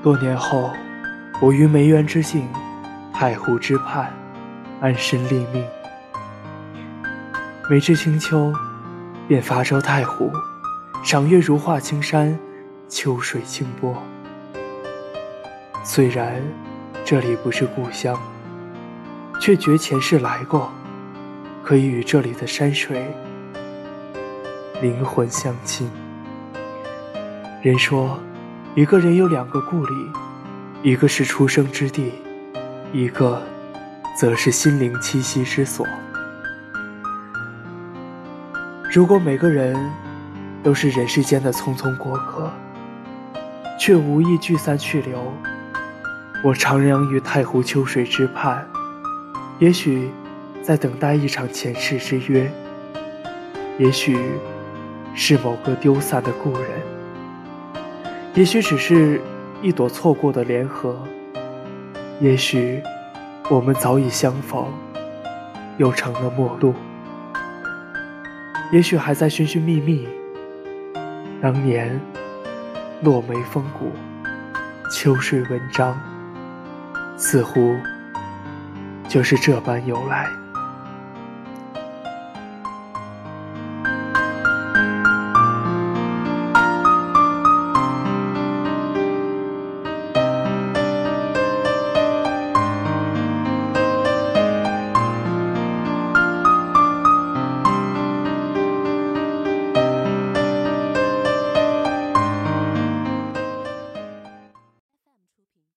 多年后，我于梅园之境，太湖之畔，安身立命。每至清秋，便伐舟太湖，赏月如画青山，秋水清波。虽然这里不是故乡，却觉前世来过，可以与这里的山水灵魂相亲。人说。一个人有两个故里，一个是出生之地，一个则是心灵栖息之所。如果每个人都是人世间的匆匆过客，却无意聚散去留，我徜徉于太湖秋水之畔，也许在等待一场前世之约，也许是某个丢散的故人。也许只是一朵错过的莲荷，也许我们早已相逢，又成了陌路。也许还在寻寻觅觅，当年落梅风骨，秋水文章，似乎就是这般由来。